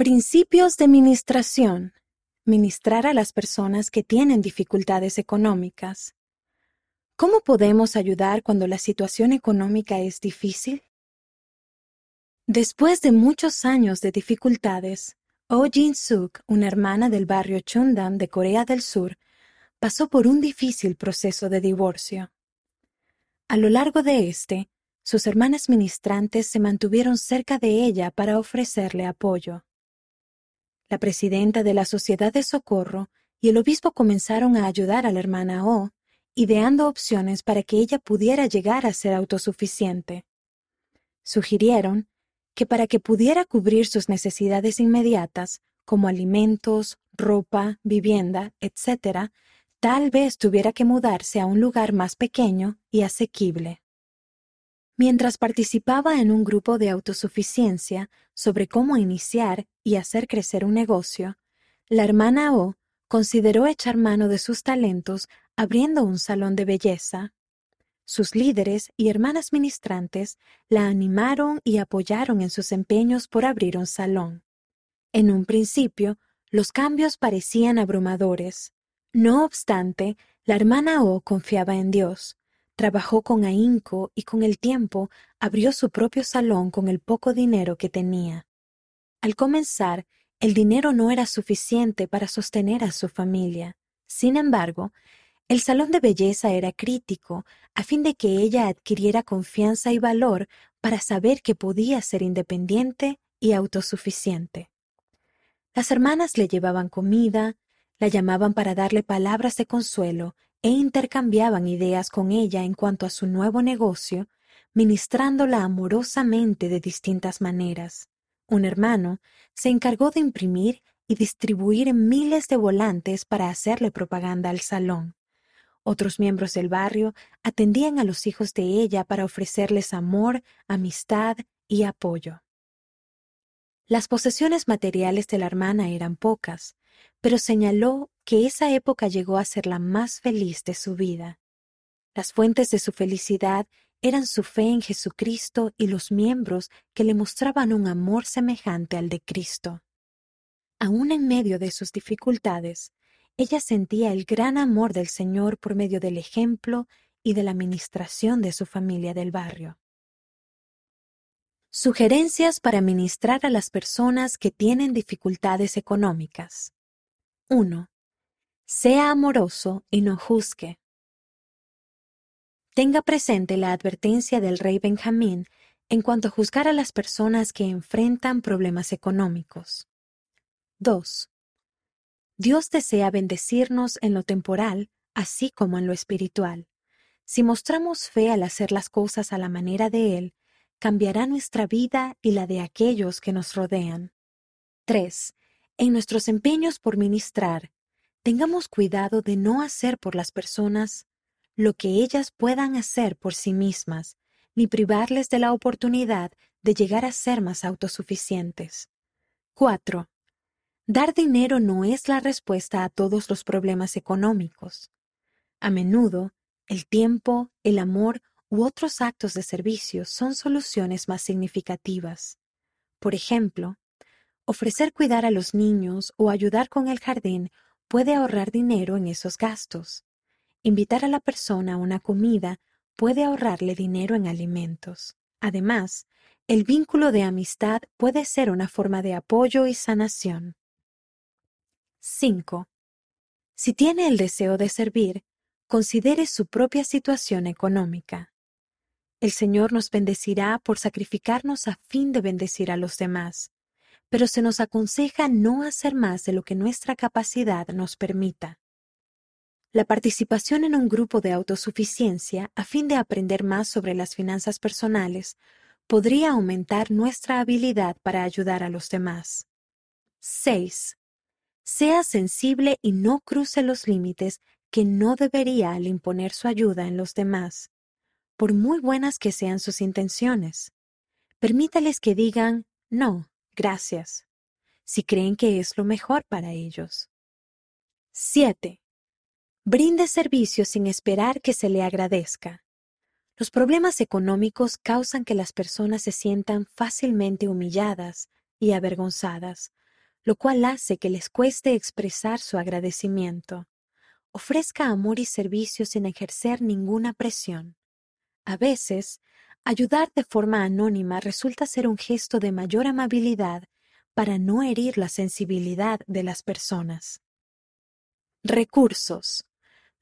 Principios de ministración. Ministrar a las personas que tienen dificultades económicas. ¿Cómo podemos ayudar cuando la situación económica es difícil? Después de muchos años de dificultades, Oh Jin-suk, una hermana del barrio Chundam de Corea del Sur, pasó por un difícil proceso de divorcio. A lo largo de este, sus hermanas ministrantes se mantuvieron cerca de ella para ofrecerle apoyo. La presidenta de la Sociedad de Socorro y el obispo comenzaron a ayudar a la hermana O, ideando opciones para que ella pudiera llegar a ser autosuficiente. Sugirieron que para que pudiera cubrir sus necesidades inmediatas, como alimentos, ropa, vivienda, etc., tal vez tuviera que mudarse a un lugar más pequeño y asequible. Mientras participaba en un grupo de autosuficiencia sobre cómo iniciar y hacer crecer un negocio, la hermana O consideró echar mano de sus talentos abriendo un salón de belleza. Sus líderes y hermanas ministrantes la animaron y apoyaron en sus empeños por abrir un salón. En un principio, los cambios parecían abrumadores. No obstante, la hermana O confiaba en Dios Trabajó con ahínco y con el tiempo abrió su propio salón con el poco dinero que tenía. Al comenzar, el dinero no era suficiente para sostener a su familia. Sin embargo, el salón de belleza era crítico a fin de que ella adquiriera confianza y valor para saber que podía ser independiente y autosuficiente. Las hermanas le llevaban comida, la llamaban para darle palabras de consuelo e intercambiaban ideas con ella en cuanto a su nuevo negocio, ministrándola amorosamente de distintas maneras. Un hermano se encargó de imprimir y distribuir miles de volantes para hacerle propaganda al salón. Otros miembros del barrio atendían a los hijos de ella para ofrecerles amor, amistad y apoyo. Las posesiones materiales de la hermana eran pocas, pero señaló que esa época llegó a ser la más feliz de su vida. Las fuentes de su felicidad eran su fe en Jesucristo y los miembros que le mostraban un amor semejante al de Cristo. Aún en medio de sus dificultades, ella sentía el gran amor del Señor por medio del ejemplo y de la ministración de su familia del barrio. Sugerencias para ministrar a las personas que tienen dificultades económicas. 1. Sea amoroso y no juzgue. Tenga presente la advertencia del rey Benjamín en cuanto a juzgar a las personas que enfrentan problemas económicos. 2. Dios desea bendecirnos en lo temporal, así como en lo espiritual. Si mostramos fe al hacer las cosas a la manera de Él, cambiará nuestra vida y la de aquellos que nos rodean. 3. En nuestros empeños por ministrar, tengamos cuidado de no hacer por las personas lo que ellas puedan hacer por sí mismas, ni privarles de la oportunidad de llegar a ser más autosuficientes. 4. Dar dinero no es la respuesta a todos los problemas económicos. A menudo, el tiempo, el amor u otros actos de servicio son soluciones más significativas. Por ejemplo, Ofrecer cuidar a los niños o ayudar con el jardín puede ahorrar dinero en esos gastos. Invitar a la persona a una comida puede ahorrarle dinero en alimentos. Además, el vínculo de amistad puede ser una forma de apoyo y sanación. 5. Si tiene el deseo de servir, considere su propia situación económica. El Señor nos bendecirá por sacrificarnos a fin de bendecir a los demás pero se nos aconseja no hacer más de lo que nuestra capacidad nos permita. La participación en un grupo de autosuficiencia a fin de aprender más sobre las finanzas personales podría aumentar nuestra habilidad para ayudar a los demás. 6. Sea sensible y no cruce los límites que no debería al imponer su ayuda en los demás, por muy buenas que sean sus intenciones. Permítales que digan no gracias, si creen que es lo mejor para ellos. 7. Brinde servicio sin esperar que se le agradezca. Los problemas económicos causan que las personas se sientan fácilmente humilladas y avergonzadas, lo cual hace que les cueste expresar su agradecimiento. Ofrezca amor y servicio sin ejercer ninguna presión. A veces, ayudar de forma anónima resulta ser un gesto de mayor amabilidad para no herir la sensibilidad de las personas. Recursos.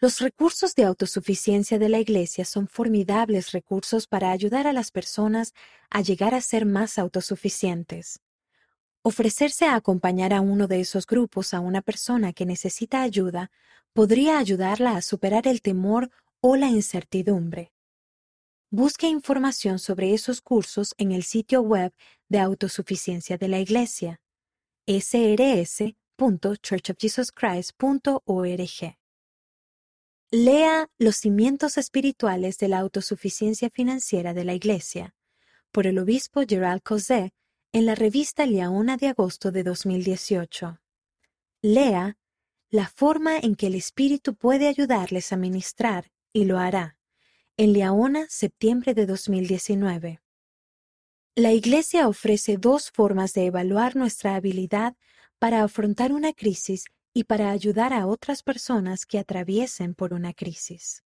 Los recursos de autosuficiencia de la Iglesia son formidables recursos para ayudar a las personas a llegar a ser más autosuficientes. Ofrecerse a acompañar a uno de esos grupos a una persona que necesita ayuda podría ayudarla a superar el temor o la incertidumbre. Busque información sobre esos cursos en el sitio web de autosuficiencia de la Iglesia, srs.churchofjesuschrist.org. Lea Los cimientos espirituales de la autosuficiencia financiera de la Iglesia por el obispo Gerald Cosé en la revista Leona de agosto de 2018. Lea la forma en que el Espíritu puede ayudarles a ministrar y lo hará. En Leona, septiembre de 2019. La Iglesia ofrece dos formas de evaluar nuestra habilidad para afrontar una crisis y para ayudar a otras personas que atraviesen por una crisis.